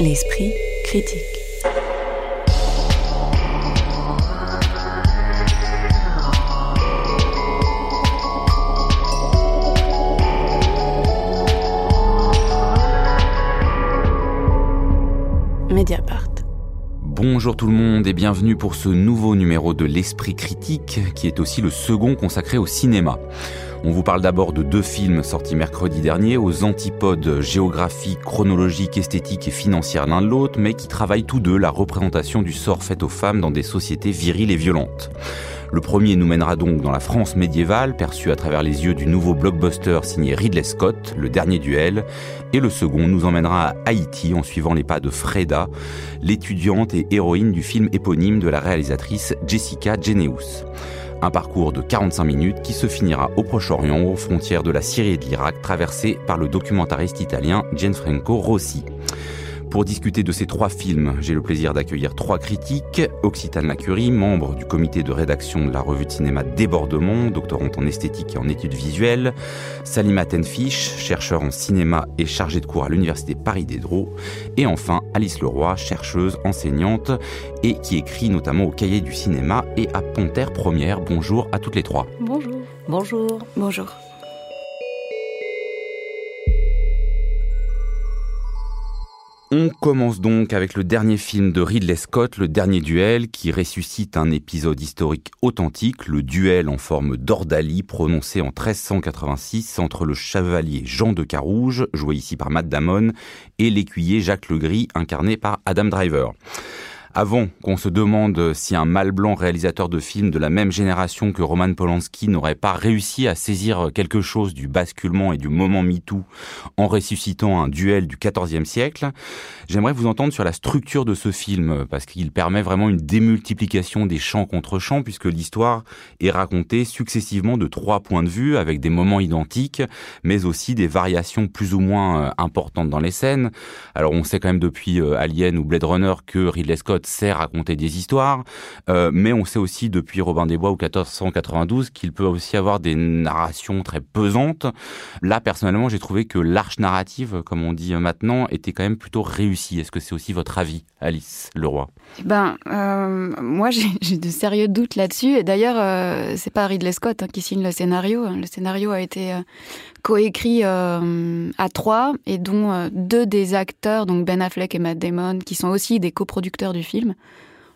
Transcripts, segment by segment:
L'esprit critique. Mediapart. Bonjour tout le monde et bienvenue pour ce nouveau numéro de l'Esprit critique qui est aussi le second consacré au cinéma. On vous parle d'abord de deux films sortis mercredi dernier, aux antipodes géographiques, chronologiques, esthétiques et financières l'un de l'autre, mais qui travaillent tous deux la représentation du sort fait aux femmes dans des sociétés viriles et violentes. Le premier nous mènera donc dans la France médiévale, perçue à travers les yeux du nouveau blockbuster signé Ridley Scott, Le Dernier Duel, et le second nous emmènera à Haïti en suivant les pas de Freda, l'étudiante et héroïne du film éponyme de la réalisatrice Jessica Geneus. Un parcours de 45 minutes qui se finira au Proche-Orient, aux frontières de la Syrie et de l'Irak, traversé par le documentariste italien Gianfranco Rossi. Pour discuter de ces trois films, j'ai le plaisir d'accueillir trois critiques. Occitane Lacurie, membre du comité de rédaction de la revue de cinéma Débordement, doctorante en esthétique et en études visuelles. Salima Tenfish, chercheur en cinéma et chargée de cours à l'université Paris Diderot. Et enfin, Alice Leroy, chercheuse, enseignante et qui écrit notamment au Cahier du cinéma et à Panthère Première. Bonjour à toutes les trois. Bonjour. Bonjour. Bonjour. On commence donc avec le dernier film de Ridley Scott, Le Dernier Duel, qui ressuscite un épisode historique authentique, le duel en forme d'ordalie prononcé en 1386 entre le chevalier Jean de Carouge, joué ici par Matt Damon, et l'écuyer Jacques Legris, incarné par Adam Driver. Avant qu'on se demande si un mâle blanc réalisateur de films de la même génération que Roman Polanski n'aurait pas réussi à saisir quelque chose du basculement et du moment MeToo en ressuscitant un duel du XIVe siècle, j'aimerais vous entendre sur la structure de ce film, parce qu'il permet vraiment une démultiplication des champs contre champs, puisque l'histoire est racontée successivement de trois points de vue, avec des moments identiques, mais aussi des variations plus ou moins euh, importantes dans les scènes. Alors on sait quand même depuis euh, Alien ou Blade Runner que Ridley Scott à raconter des histoires, euh, mais on sait aussi depuis Robin des Bois ou 1492 qu'il peut aussi avoir des narrations très pesantes. Là, personnellement, j'ai trouvé que l'arche narrative, comme on dit maintenant, était quand même plutôt réussie. Est-ce que c'est aussi votre avis, Alice Leroy? Ben, euh, moi, j'ai de sérieux doutes là-dessus. Et d'ailleurs, euh, c'est pas Ridley Scott hein, qui signe le scénario. Le scénario a été coécrit euh, à trois et dont euh, deux des acteurs, donc Ben Affleck et Matt Damon, qui sont aussi des coproducteurs du film,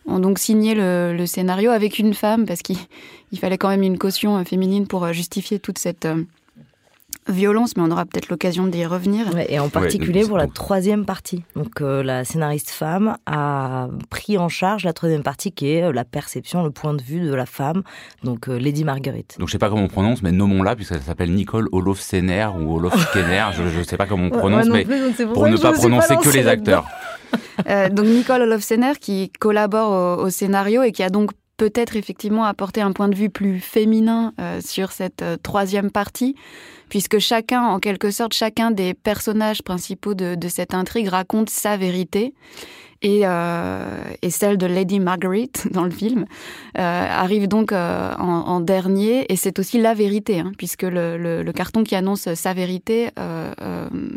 ont donc signé le, scénario avec une femme parce qu'il fallait quand même une caution euh, féminine pour justifier toute cette violence, mais on aura peut-être l'occasion d'y revenir. et en particulier pour la troisième partie. Donc euh, la scénariste femme a pris en charge la troisième partie qui est euh, la perception, le point de vue de la femme, donc euh, Lady Marguerite. Donc je sais pas comment on prononce, mais nommons-la puisqu'elle s'appelle Nicole Olofsener ou Olofskener, je ne sais pas comment on prononce, mais pour, ne pas prononcer que les acteurs. donc Nicole Olofsener qui collabore au, scénario et qui a donc peut-être effectivement apporté un point de vue plus féminin sur cette troisième partie puisque chacun, en quelque sorte, chacun des personnages principaux de, cette intrigue raconte sa vérité. Et, euh, celle de Lady Margaret dans le film euh, arrive donc euh, en, dernier et c'est aussi la vérité hein, puisque le, carton qui annonce sa vérité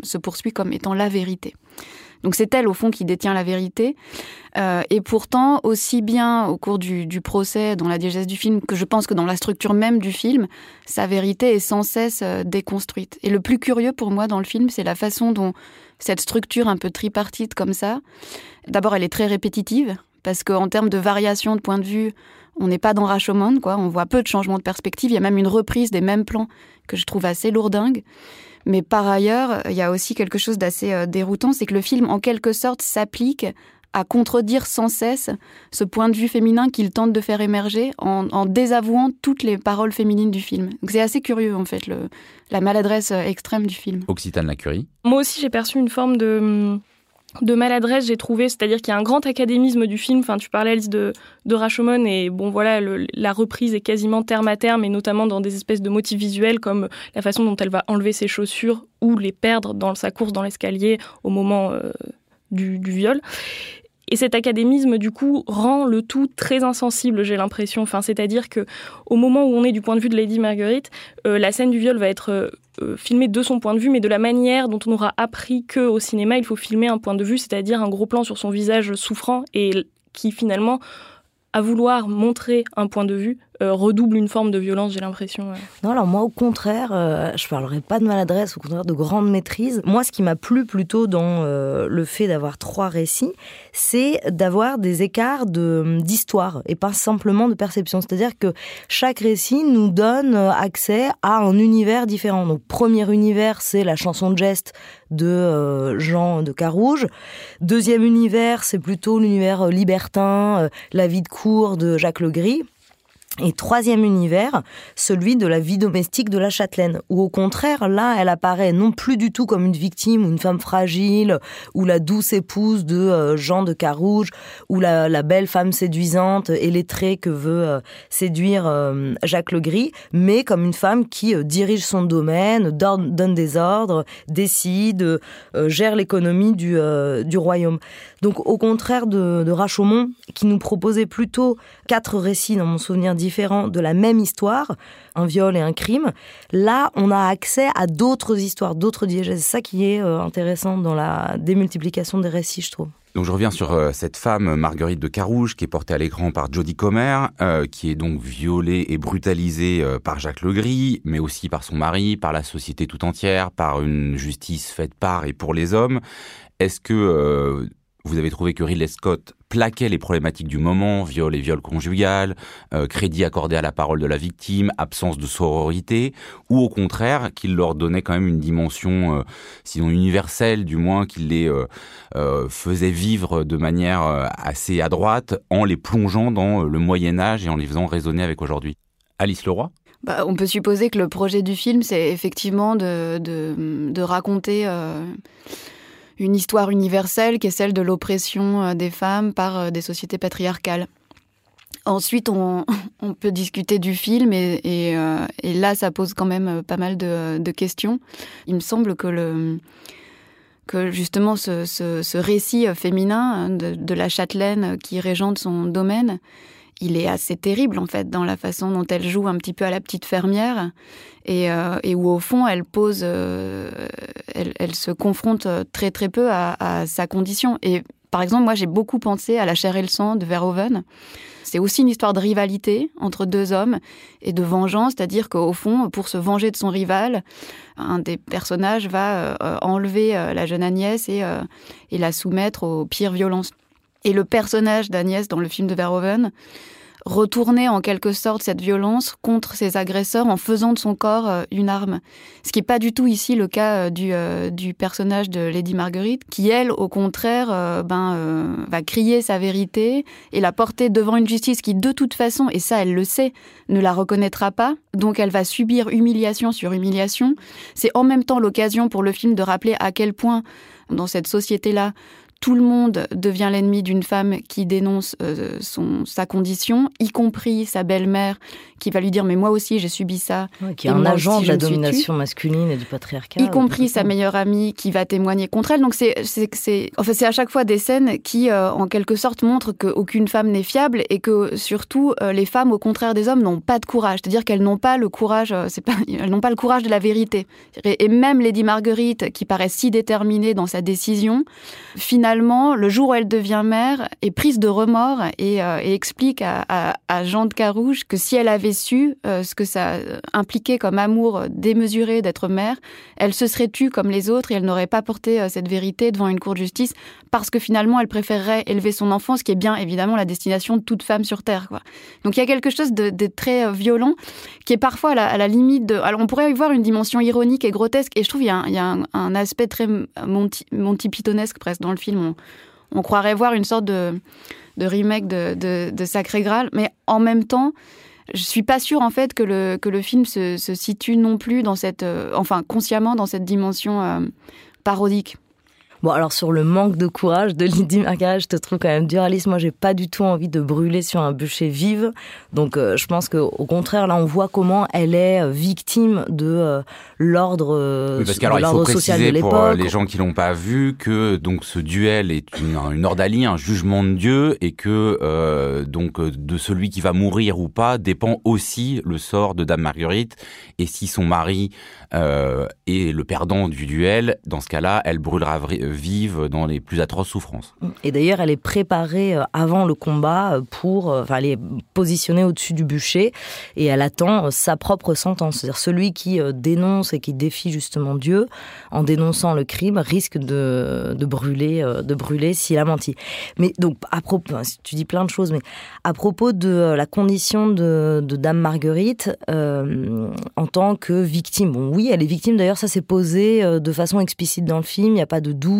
se poursuit comme étant la vérité. Donc c'est elle au fond qui détient la vérité. Euh, et pourtant, aussi bien au cours du, procès, dans la diégèse du film, que je pense que dans la structure même du film, sa vérité est sans cesse euh, déconstruite. Et le plus curieux pour moi dans le film, c'est la façon dont cette structure un peu tripartite comme ça, d'abord elle est très répétitive, parce qu'en termes de variation de point de vue, on n'est pas dans Rashomon, quoi. On voit peu de changements de perspective. Il y a même une reprise des mêmes plans que je trouve assez lourdingue. Mais par ailleurs, il y a aussi quelque chose d'assez euh, déroutant, c'est que le film, en quelque sorte, s'applique à contredire sans cesse ce point de vue féminin qu'il tente de faire émerger en, désavouant toutes les paroles féminines du film. C'est assez curieux en fait le, la maladresse euh, extrême du film. Occitane Lacurie. Moi aussi j'ai perçu une forme de hum, de maladresse, j'ai trouvé, c'est-à-dire qu'il y a un grand académisme du film. Enfin, tu parlais Alice de, de Rashomon et bon voilà, la reprise est quasiment terme à terme et notamment dans des espèces de motifs visuels comme la façon dont elle va enlever ses chaussures ou les perdre dans sa course dans l'escalier au moment euh, du, viol. Et cet académisme, du coup, rend le tout très insensible, j'ai l'impression. C'est-à-dire que au moment où on est du point de vue de Lady Marguerite, euh, la scène du viol va être euh, filmer de son point de vue, mais de la manière dont on aura appris que au cinéma, il faut filmer un point de vue, c'est-à-dire un gros plan sur son visage souffrant et qui finalement à vouloir montrer un point de vue, euh, redouble une forme de violence, j'ai l'impression. Non, alors moi, au contraire, euh, je parlerai pas de maladresse, au contraire de grande maîtrise. Moi, ce qui m'a plu plutôt dans euh, le fait d'avoir trois récits, c'est d'avoir des écarts de d'histoire et pas simplement de perception. C'est-à-dire que chaque récit nous donne accès à un univers différent. Donc, premier univers, c'est la chanson de geste de Jean de Carouge. Deuxième univers, c'est plutôt l'univers libertin, la vie de cour de Jacques Legris. Et troisième univers, celui de la vie domestique de la châtelaine, où au contraire, là, elle apparaît non plus du tout comme une victime ou une femme fragile, ou la douce épouse de euh, Jean de Carouge, ou la, belle femme séduisante et lettrée que veut euh, séduire euh, Jacques Legris, mais comme une femme qui dirige son domaine, donne des ordres, décide, gère l'économie du, du royaume. Donc au contraire de, de Rashomon, qui nous proposait plutôt quatre récits dans mon souvenir différents de la même histoire, un viol et un crime, là on a accès à d'autres histoires, d'autres diégèses. C'est ça qui est euh, intéressant dans la démultiplication des récits, je trouve. Donc je reviens sur euh, cette femme, Marguerite de Carouge, qui est portée à l'écran par Jodie Comer, euh, qui est donc violée et brutalisée par Jacques Legris, mais aussi par son mari, par la société tout entière, par une justice faite par et pour les hommes. Est-ce que vous avez trouvé que Ridley Scott plaquait les problématiques du moment, viol et viol conjugal, euh, crédit accordé à la parole de la victime, absence de sororité, ou au contraire qu'il leur donnait quand même une dimension, euh, sinon universelle, du moins qu'il les euh, faisait vivre de manière assez adroite en les plongeant dans le Moyen Âge et en les faisant raisonner avec aujourd'hui. Alice Leroy? Bah, on peut supposer que le projet du film, c'est effectivement de, raconter une histoire universelle qui est celle de l'oppression euh, des femmes par euh, des sociétés patriarcales. Ensuite, on, peut discuter du film et, euh, là, ça pose quand même pas mal de, questions. Il me semble que justement ce récit féminin hein, de, de, la châtelaine qui régente son domaine, il est assez terrible en fait dans la façon dont elle joue un petit peu à la petite fermière et, euh, où au fond elle pose, euh, elle, se confronte très très peu à, sa condition. Et par exemple, moi j'ai beaucoup pensé à La chair et le sang de Verhoeven. C'est aussi une histoire de rivalité entre deux hommes et de vengeance, c'est-à-dire qu'au fond, pour se venger de son rival, un des personnages va euh, enlever la jeune Agnès et la soumettre aux pires violences. Et le personnage d'Agnès dans le film de Verhoeven retournait en quelque sorte cette violence contre ses agresseurs en faisant de son corps euh, une arme. Ce qui n'est pas du tout ici le cas euh, du, euh, du personnage de Lady Marguerite, qui elle, au contraire, ben, va crier sa vérité et la porter devant une justice qui, de toute façon, et ça elle le sait, ne la reconnaîtra pas. Donc elle va subir humiliation sur humiliation. C'est en même temps l'occasion pour le film de rappeler à quel point, dans cette société-là, tout le monde devient l'ennemi d'une femme qui dénonce euh, son, sa condition, y compris sa belle-mère qui va lui dire mais moi aussi j'ai subi ça. qui est un agent de la domination masculine et du patriarcat. Y compris sa meilleure amie qui va témoigner contre elle. Donc c'est c'est enfin c'est à chaque fois des scènes qui euh, en quelque sorte montrent qu'aucune femme n'est fiable et que surtout euh, les femmes au contraire des hommes n'ont pas de courage. C'est-à-dire qu'elles n'ont pas le courage c'est pas elles n'ont pas le courage de la vérité. Et, et même Lady Marguerite qui paraît si déterminée dans sa décision finalement finalement, le jour où elle devient mère, est prise de remords et, euh, explique à, Jean de Carouge que si elle avait su euh, ce que ça impliquait comme amour démesuré d'être mère, elle se serait tue comme les autres et elle n'aurait pas porté euh, cette vérité devant une cour de justice parce que finalement elle préférerait élever son enfant, ce qui est bien évidemment la destination de toute femme sur Terre. Donc il y a quelque chose de, très violent qui est parfois à la, limite de... Alors on pourrait y voir une dimension ironique et grotesque et je trouve qu'il y a, un, aspect très Monty, Monty Pythonesque presque dans le film on, croirait voir une sorte de, remake de, Sacré Graal, mais en même temps, je suis pas sûre en fait que le, que le film se, situe non plus dans cette, euh, enfin consciemment dans cette dimension euh, parodique. Bon, alors sur le manque de courage de Lydie Margaret, je te trouve quand même duraliste. Moi, j'ai pas du tout envie de brûler sur un bûcher vive. Donc, euh, je pense que au contraire, là, on voit comment elle est euh, victime de euh, l'ordre oui, parce qu'alors il faut préciser pour les gens qui l'ont pas vu que donc ce duel est une, une ordalie, un jugement de Dieu, et que euh, donc de celui qui va mourir ou pas dépend aussi le sort de Dame Marguerite. Et si son mari est le perdant du duel, dans ce cas-là, elle brûlera vive dans les plus atroces souffrances. Et d'ailleurs, elle est préparée euh, avant le combat euh, pour, euh, enfin, elle est positionnée au-dessus du bûcher et elle attend sa propre sentence. C'est-à-dire celui qui dénonce et qui défie justement Dieu en dénonçant le crime risque de, brûler, de brûler s'il a menti. Mais donc, tu dis plein de choses, mais à propos de la condition de, Dame Marguerite en tant que victime, bon, oui, elle est victime. D'ailleurs, ça s'est posé de façon explicite dans le film. Il n'y a pas de doute.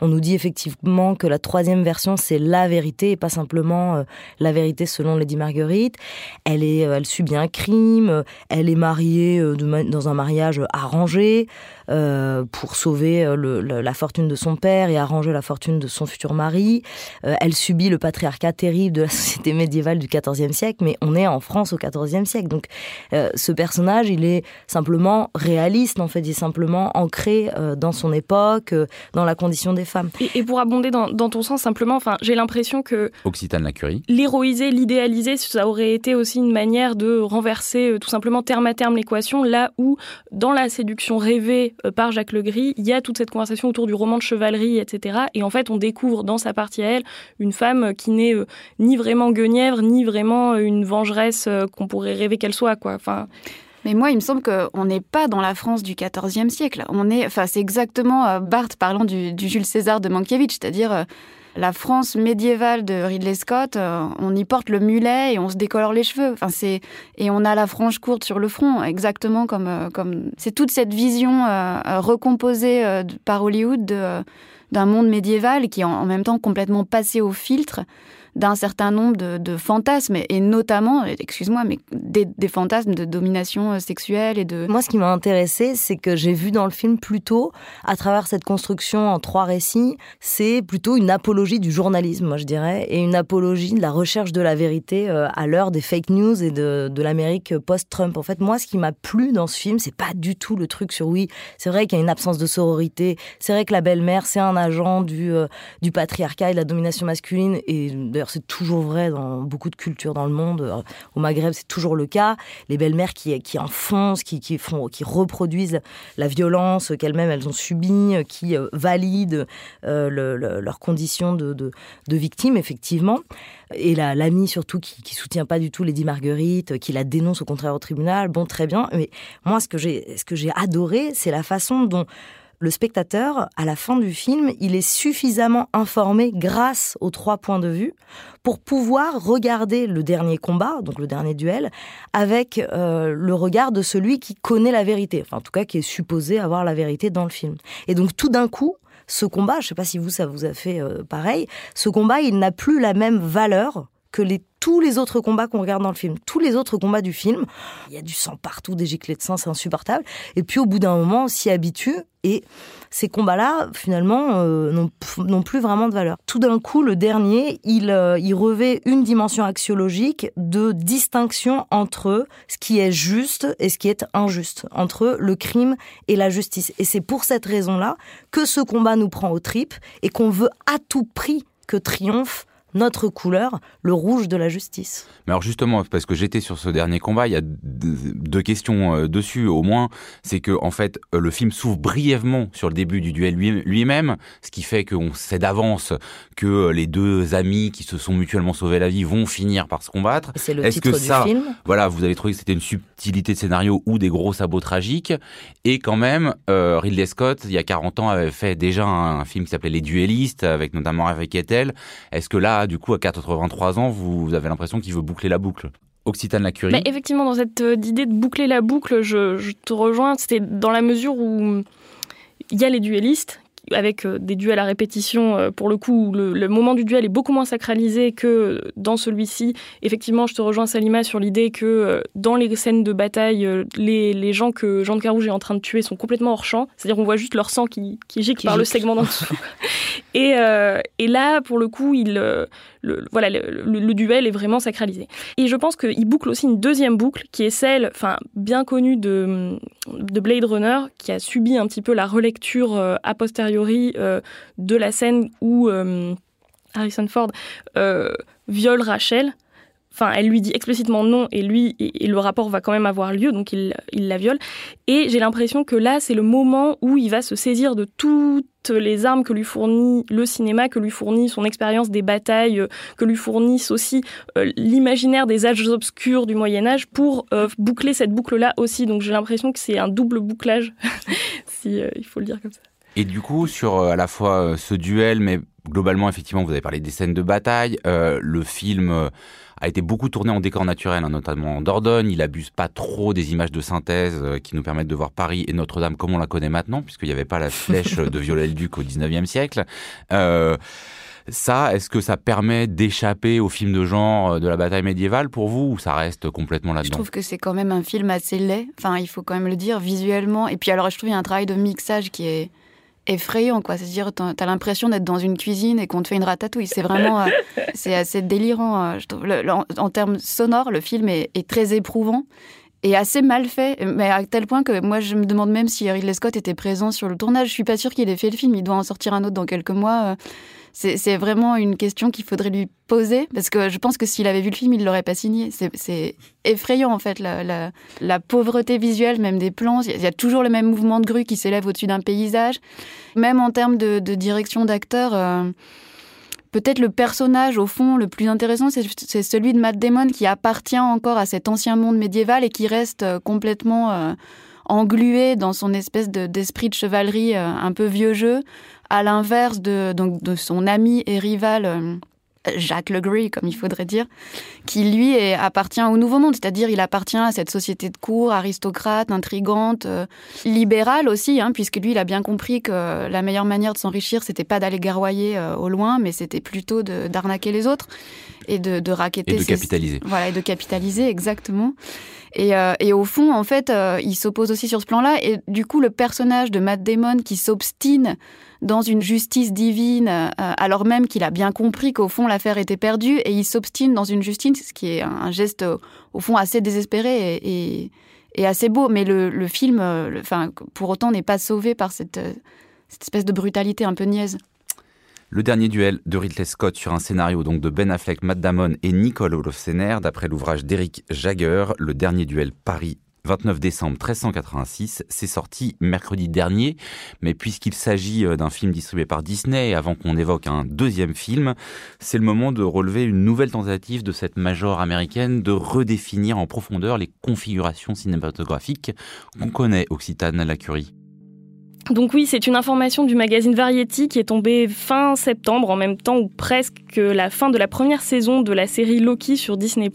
On nous dit effectivement que la troisième version, c'est la vérité et pas simplement euh, la vérité selon Lady Marguerite. Elle est, euh, elle subit un crime. Elle est mariée euh, dans un mariage arrangé. Euh, pour sauver euh, le, la fortune de son père et arranger la fortune de son futur mari. Euh, elle subit le patriarcat terrible de la société médiévale du XIVe siècle, mais on est en France au XIVe siècle. Donc ce personnage, il est simplement réaliste, en fait, il est simplement ancré dans son époque, dans la condition des femmes. Et, pour abonder dans, dans, ton sens, simplement, enfin, j'ai l'impression que... Occitane la curie. L'héroïser, l'idéaliser, ça aurait été aussi une manière de renverser tout simplement terme à terme l'équation, là où, dans la séduction rêvée euh, par Jacques Legris, il y a toute cette conversation autour du roman de chevalerie, etc. Et en fait, on découvre dans sa partie à elle une femme qui n'est euh, ni vraiment guenièvre, ni vraiment euh, une vengeresse qu'on pourrait rêver qu'elle soit, quoi. Enfin. Mais moi, il me semble qu'on n'est pas dans la France du XIVe siècle. On est, enfin, c'est exactement Barthes parlant du, du, Jules César de Mankiewicz, c'est-à-dire la France médiévale de Ridley Scott, euh, on y porte le mulet et on se décolore les cheveux. Enfin, c'est et on a la frange courte sur le front, exactement comme euh, comme c'est toute cette vision euh, recomposée par Hollywood d'un monde médiéval qui est en même temps complètement passé au filtre d'un certain nombre de, fantasmes, et notamment, excuse-moi, mais des, fantasmes de domination euh, sexuelle et de... Moi, ce qui m'a intéressé, c'est que j'ai vu dans le film plutôt, à travers cette construction en trois récits, c'est plutôt une apologie du journalisme, moi je dirais, et une apologie de la recherche de la vérité euh, à l'heure des fake news et de, de l'Amérique post-Trump. En fait, moi, ce qui m'a plu dans ce film, c'est pas du tout le truc sur oui, c'est vrai qu'il y a une absence de sororité, c'est vrai que la belle-mère, c'est un agent du, euh, du patriarcat et de la domination masculine, et c'est toujours vrai dans beaucoup de cultures dans le monde. Euh, au Maghreb, c'est toujours le cas. Les belles-mères qui, qui enfoncent, qui, qui, font, qui reproduisent la violence qu'elles-mêmes elles ont subie, euh, qui euh, valident leurs conditions de, de, effectivement. Et l'ami surtout qui, qui soutient pas du tout Lady Marguerite, qui la dénonce au contraire au tribunal. Bon, très bien. Mais moi, ce que j'ai, ce que j'ai adoré, c'est la façon dont le spectateur, à la fin du film, il est suffisamment informé grâce aux trois points de vue pour pouvoir regarder le dernier combat, donc le dernier duel, avec euh, le regard de celui qui connaît la vérité, enfin en tout cas qui est supposé avoir la vérité dans le film. Et donc tout d'un coup, ce combat, je ne sais pas si vous ça vous a fait euh, pareil, ce combat il n'a plus la même valeur que les tous les autres combats qu'on regarde dans le film, tous les autres combats du film, il y a du sang partout, des giclées de sang, c'est insupportable. Et puis au bout d'un moment, on s'y habitue et ces combats-là, finalement, euh, n'ont plus vraiment de valeur. Tout d'un coup, le dernier, il, euh, il revêt une dimension axiologique de distinction entre ce qui est juste et ce qui est injuste, entre le crime et la justice. Et c'est pour cette raison-là que ce combat nous prend aux tripes et qu'on veut à tout prix que triomphe notre couleur, le rouge de la justice. Mais alors justement, parce que j'étais sur ce dernier combat, il y a deux questions euh, dessus au moins. C'est que en fait, euh, le film s'ouvre brièvement sur le début du duel lui-même, ce qui fait qu'on sait d'avance que les deux amis qui se sont mutuellement sauvés la vie vont finir par se combattre. C'est le Est-ce que ça, film. Voilà, vous avez trouvé que c'était une subtilité de scénario ou des gros sabots tragiques. Et quand même, euh, Ridley Scott, il y a 40 ans, avait fait déjà un, film qui s'appelait Les Duellistes, avec notamment avec Kettel. Est-ce que là, du coup, à 83 ans, vous avez l'impression qu'il veut boucler la boucle. Occitane la curie. effectivement, dans cette euh, idée de boucler la boucle, je, te rejoins. C'était dans la mesure où il y a les duellistes avec des duels à répétition, pour le coup, le, le, moment du duel est beaucoup moins sacralisé que dans celui-ci. Effectivement, je te rejoins, Salima, sur l'idée que dans les scènes de bataille, les, les gens que Jean de Carouge est en train de tuer sont complètement hors champ. C'est-à-dire, on voit juste leur sang qui, qui gicle par le segment d'en dessous. et, et là, pour le coup, il, le, voilà, le, duel est vraiment sacralisé. Et je pense qu'il boucle aussi une deuxième boucle qui est celle, enfin, bien connue de, de Blade Runner, qui a subi un petit peu la relecture euh, a posteriori euh, de la scène où euh, Harrison Ford viole Rachel enfin, elle lui dit explicitement non et lui, le rapport va quand même avoir lieu, donc il, la viole. Et j'ai l'impression que là, c'est le moment où il va se saisir de toutes les armes que lui fournit le cinéma, que lui fournit son expérience des batailles, euh, que lui fournissent aussi euh, l'imaginaire des âges obscurs du Moyen Âge pour euh, boucler cette boucle-là aussi. Donc j'ai l'impression que c'est un double bouclage, si il faut le dire comme ça. Et du coup, sur à la fois ce duel, mais globalement, effectivement, vous avez parlé des scènes de bataille, le film a été beaucoup tourné en décor naturel, hein, notamment en Dordogne. Il abuse pas trop des images de synthèse euh, qui nous permettent de voir Paris et Notre-Dame comme on la connaît maintenant, puisqu'il n'y avait pas la flèche de Viollet-le-Duc au 19e siècle. Euh, ça, est-ce que ça permet d'échapper au film de genre euh, de la bataille médiévale pour vous ou ça reste complètement là-dedans? Je trouve que c'est quand même un film assez laid. Enfin, il faut quand même le dire visuellement. Et puis alors, je trouve qu'il y a un travail de mixage qui est effrayant, quoi. C'est-à-dire, t'as l'impression d'être dans une cuisine et qu'on te fait une ratatouille. C'est vraiment, euh, c'est assez délirant. Euh, je trouve. en, termes sonores, le film est, très éprouvant et assez mal fait, mais à tel point que moi je me demande même si Ridley Scott était présent sur le tournage. Je suis pas sûre qu'il ait fait le film. Il doit en sortir un autre dans quelques mois. C'est vraiment une question qu'il faudrait lui poser, parce que je pense que s'il avait vu le film, il l'aurait pas signé. C'est effrayant, en fait, la, la, pauvreté visuelle, même des plans. Il y a toujours le même mouvement de grue qui s'élève au-dessus d'un paysage. Même en termes de, direction d'acteur, euh, peut-être le personnage, au fond, le plus intéressant, c'est celui de Matt Damon, qui appartient encore à cet ancien monde médiéval et qui reste euh, complètement... Euh, englué dans son espèce d'esprit de, chevalerie un peu vieux jeu, à l'inverse de, donc, de son ami et rival euh, Jacques Legree, comme il faudrait dire, qui lui est, appartient au Nouveau Monde, c'est-à-dire il appartient à cette société de cour aristocrate, intrigante, euh, libérale aussi, hein, puisque lui il a bien compris que la meilleure manière de s'enrichir, c'était pas d'aller garroyer euh, au loin, mais c'était plutôt d'arnaquer les autres et de, de raqueter. Et de capitaliser. Voilà, et de capitaliser, exactement. Et, et, au fond, en fait, il s'oppose aussi sur ce plan-là. Et du coup, le personnage de Matt Damon qui s'obstine dans une justice divine, euh, alors même qu'il a bien compris qu'au fond l'affaire était perdue, et il s'obstine dans une justice, ce qui est un geste euh, au fond assez désespéré et, assez beau. Mais le, film, euh, pour autant, n'est pas sauvé par cette, cette espèce de brutalité un peu niaise. Le dernier duel de Ridley Scott sur un scénario donc de Ben Affleck, Matt Damon et Nicole Olofsener, d'après l'ouvrage d'Eric Jagger, le dernier duel Paris 29 décembre 1386. C'est sorti mercredi dernier, mais puisqu'il s'agit euh, d'un film distribué par Disney, avant qu'on évoque un deuxième film, c'est le moment de relever une nouvelle tentative de cette major américaine de redéfinir en profondeur les configurations cinématographiques qu'on connaît, Occitane à la Curie. Donc oui, c'est une information du magazine Variety qui est tombée fin septembre, en même temps ou presque que la fin de la première saison de la série Loki sur Disney+.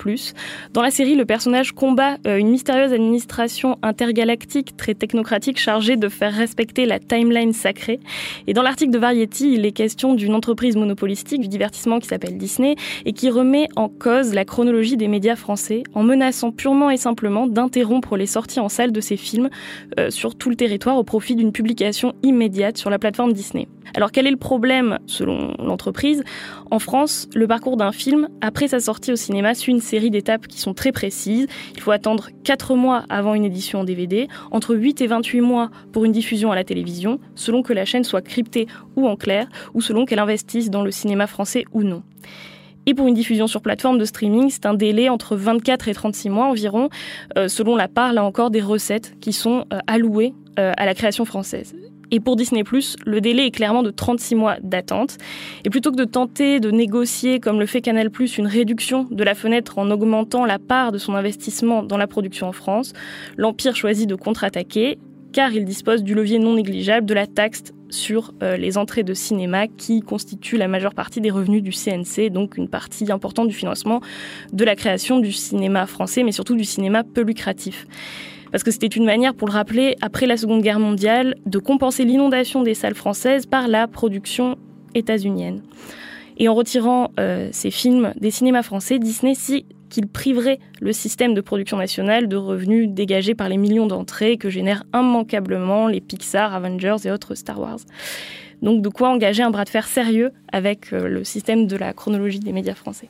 Dans la série, le personnage combat euh, une mystérieuse administration intergalactique très technocratique chargée de faire respecter la timeline sacrée. Et dans l'article de Variety, il est question d'une entreprise monopolistique du divertissement qui s'appelle Disney et qui remet en cause la chronologie des médias français en menaçant purement et simplement d'interrompre les sorties en salle de ces films euh, sur tout le territoire au profit d'une publication immédiate sur la plateforme Disney. Alors quel est le problème selon l'entreprise? En France, le parcours d'un film, après sa sortie au cinéma, suit une série d'étapes qui sont très précises. Il faut attendre 4 mois avant une édition en DVD, entre 8 et 28 mois pour une diffusion à la télévision, selon que la chaîne soit cryptée ou en clair, ou selon qu'elle investisse dans le cinéma français ou non. Et pour une diffusion sur plateforme de streaming, c'est un délai entre 24 et 36 mois environ, euh, selon la part, là encore, des recettes qui sont euh, allouées euh, à la création française. Et pour Disney ⁇ le délai est clairement de 36 mois d'attente. Et plutôt que de tenter de négocier, comme le fait Canal ⁇ une réduction de la fenêtre en augmentant la part de son investissement dans la production en France, l'Empire choisit de contre-attaquer car il dispose du levier non négligeable de la taxe sur euh, les entrées de cinéma qui constituent la majeure partie des revenus du CNC, donc une partie importante du financement de la création du cinéma français, mais surtout du cinéma peu lucratif. Parce que c'était une manière, pour le rappeler, après la Seconde Guerre mondiale, de compenser l'inondation des salles françaises par la production états-unienne. Et en retirant euh, ces films des cinémas français, Disney si qu'il priverait le système de production nationale de revenus dégagés par les millions d'entrées que génèrent immanquablement les Pixar, Avengers et autres Star Wars. Donc de quoi engager un bras de fer sérieux avec euh, le système de la chronologie des médias français.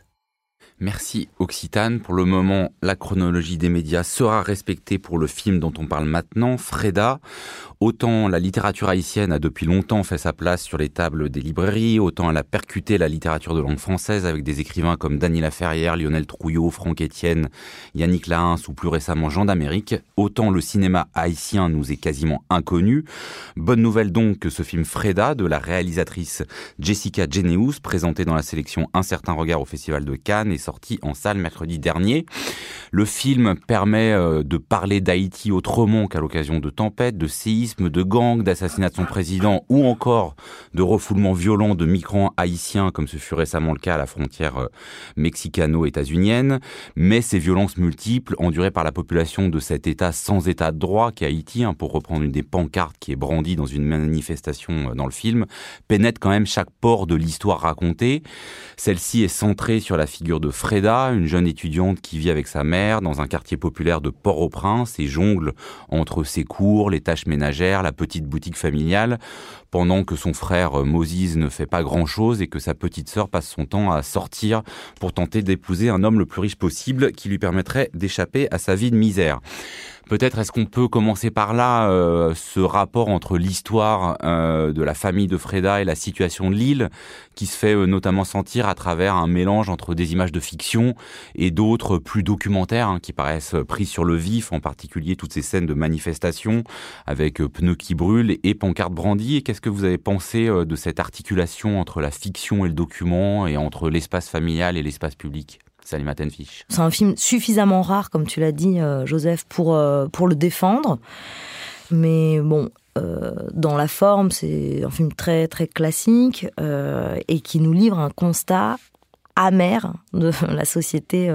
Merci Occitane. Pour le moment, la chronologie des médias sera respectée pour le film dont on parle maintenant, Freda. Autant la littérature haïtienne a depuis longtemps fait sa place sur les tables des librairies, autant elle a percuté la littérature de langue française avec des écrivains comme Daniela Ferrière, Lionel Trouillot, Franck Etienne, Yannick Lahens ou plus récemment Jean d'Amérique, autant le cinéma haïtien nous est quasiment inconnu. Bonne nouvelle donc que ce film Freda de la réalisatrice Jessica Geneus, présenté dans la sélection Un certain regard au Festival de Cannes, est sorti en salle mercredi dernier. Le film permet euh, de parler d'Haïti autrement qu'à l'occasion de tempêtes, de séismes, de gangs, d'assassinat de son président ou encore de refoulement violent de migrants haïtiens comme ce fut récemment le cas à la frontière euh, mexicano-états-unienne, mais ces violences multiples endurées par la population de cet État sans État de droit qu'est Haïti, hein, pour reprendre une des pancartes qui est brandie dans une manifestation euh, dans le film, pénètrent quand même chaque port de l'histoire racontée. Celle-ci est centrée sur la figure de Freda, une jeune étudiante qui vit avec sa mère dans un quartier populaire de Port-au-Prince et jongle entre ses cours, les tâches ménagères la petite boutique familiale, pendant que son frère euh, Moses ne fait pas grand-chose et que sa petite sœur passe son temps à sortir pour tenter d'épouser un homme le plus riche possible qui lui permettrait d'échapper à sa vie de misère. Peut-être est-ce qu'on peut commencer par là, euh, ce rapport entre l'histoire euh, de la famille de Freda et la situation de l'île, qui se fait euh, notamment sentir à travers un mélange entre des images de fiction et d'autres plus documentaires, hein, qui paraissent prises sur le vif, en particulier toutes ces scènes de manifestation avec pneus qui brûlent et pancartes brandies. Qu'est-ce que vous avez pensé de cette articulation entre la fiction et le document, et entre l'espace familial et l'espace public? C'est un film suffisamment rare, comme tu l'as dit, euh, Joseph, pour, euh, pour le défendre. Mais bon, euh, dans la forme, c'est un film très très classique et qui nous livre un constat amer de la société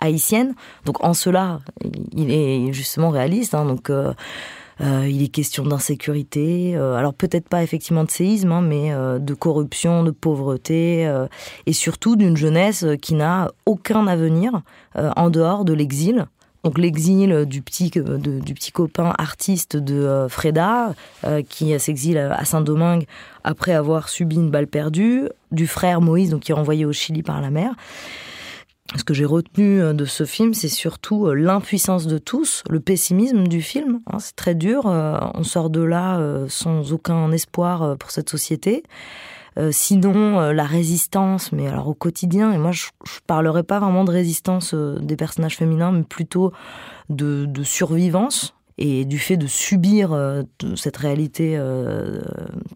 haïtienne. Donc en cela, il est justement réaliste. Hein, donc euh, il est question d'insécurité, euh, alors peut-être pas effectivement de séisme, hein, mais euh, de corruption, de pauvreté, et surtout d'une jeunesse qui n'a aucun avenir en dehors de l'exil. Donc l'exil du petit du petit copain artiste de Freda qui s'exile à Saint-Domingue après avoir subi une balle perdue, du frère Moïse donc qui est renvoyé au Chili par la mer ce que j'ai retenu euh, de ce film, c'est surtout euh, l'impuissance de tous, le pessimisme du film. Hein, c'est très dur. Euh, on sort de là sans aucun espoir pour cette société. sinon, la résistance, mais alors au quotidien, et moi je, je parlerai pas vraiment de résistance des personnages féminins, mais plutôt de, de survivance, et du fait de subir euh, cette réalité euh,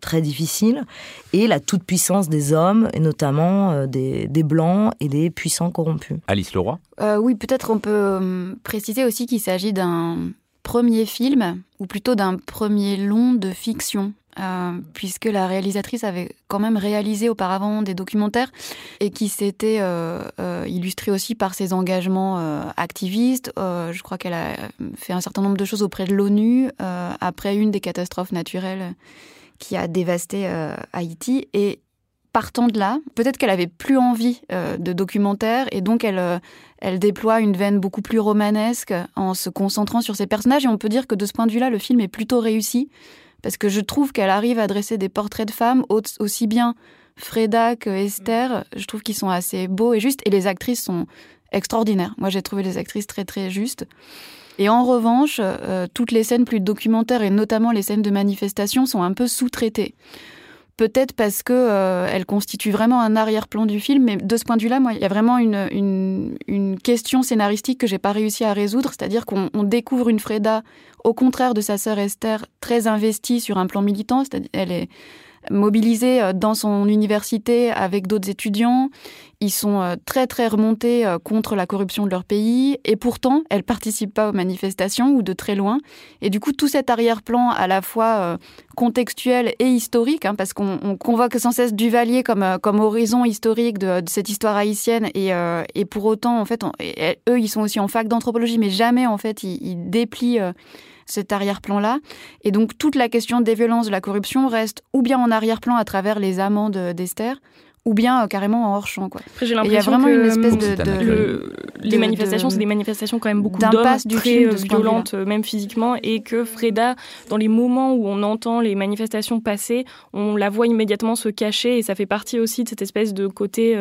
très difficile et la toute-puissance des hommes, et notamment euh, des, des, blancs et des puissants corrompus. Alice Leroy? Oui, peut-être on peut préciser aussi qu'il s'agit d'un premier film, ou plutôt d'un premier long de fiction. Euh, puisque la réalisatrice avait quand même réalisé auparavant des documentaires et qui s'était euh, euh, illustrée aussi par ses engagements activistes. je crois qu'elle a fait un certain nombre de choses auprès de l'ONU après une des catastrophes naturelles qui a dévasté Haïti. Et partant de là, peut-être qu'elle avait plus envie de documentaires et donc elle, elle déploie une veine beaucoup plus romanesque en se concentrant sur ses personnages. Et on peut dire que de ce point de vue-là, le film est plutôt réussi parce que je trouve qu'elle arrive à dresser des portraits de femmes aussi bien Freda que Esther. Je trouve qu'ils sont assez beaux et justes, et les actrices sont extraordinaires. Moi, j'ai trouvé les actrices très très justes. Et en revanche, euh, toutes les scènes plus documentaires et notamment les scènes de manifestation sont un peu sous-traitées. Peut-être parce que euh, elle constitue vraiment un arrière-plan du film, mais de ce point de vue-là, moi, il y a vraiment une, question scénaristique que j'ai pas réussi à résoudre, c'est-à-dire qu'on découvre une Freda au contraire de sa sœur Esther, très investie sur un plan militant. Elle est, mobilisés euh, dans son université avec d'autres étudiants. Ils sont euh, très très remontés euh, contre la corruption de leur pays et pourtant elles participent pas aux manifestations ou de très loin. Et du coup tout cet arrière-plan à la fois contextuel et historique, hein, parce qu'on convoque sans cesse Duvalier comme, comme horizon historique de, cette histoire haïtienne et, et, pour autant en fait eux ils sont aussi en fac d'anthropologie mais jamais en fait ils, ils déplient cet arrière-plan-là. Et donc toute la question des violences, de la corruption reste ou bien en arrière-plan à travers les amendes d'Esther, ou bien euh, carrément en hors champ. Quoi. Après, j'ai l'impression vraiment une espèce de, les manifestations, c'est des manifestations quand même beaucoup d'hommes très euh, violentes, euh, même physiquement, et que Freda, dans les moments où on entend les manifestations passer, on la voit immédiatement se cacher, et ça fait partie aussi de cette espèce de côté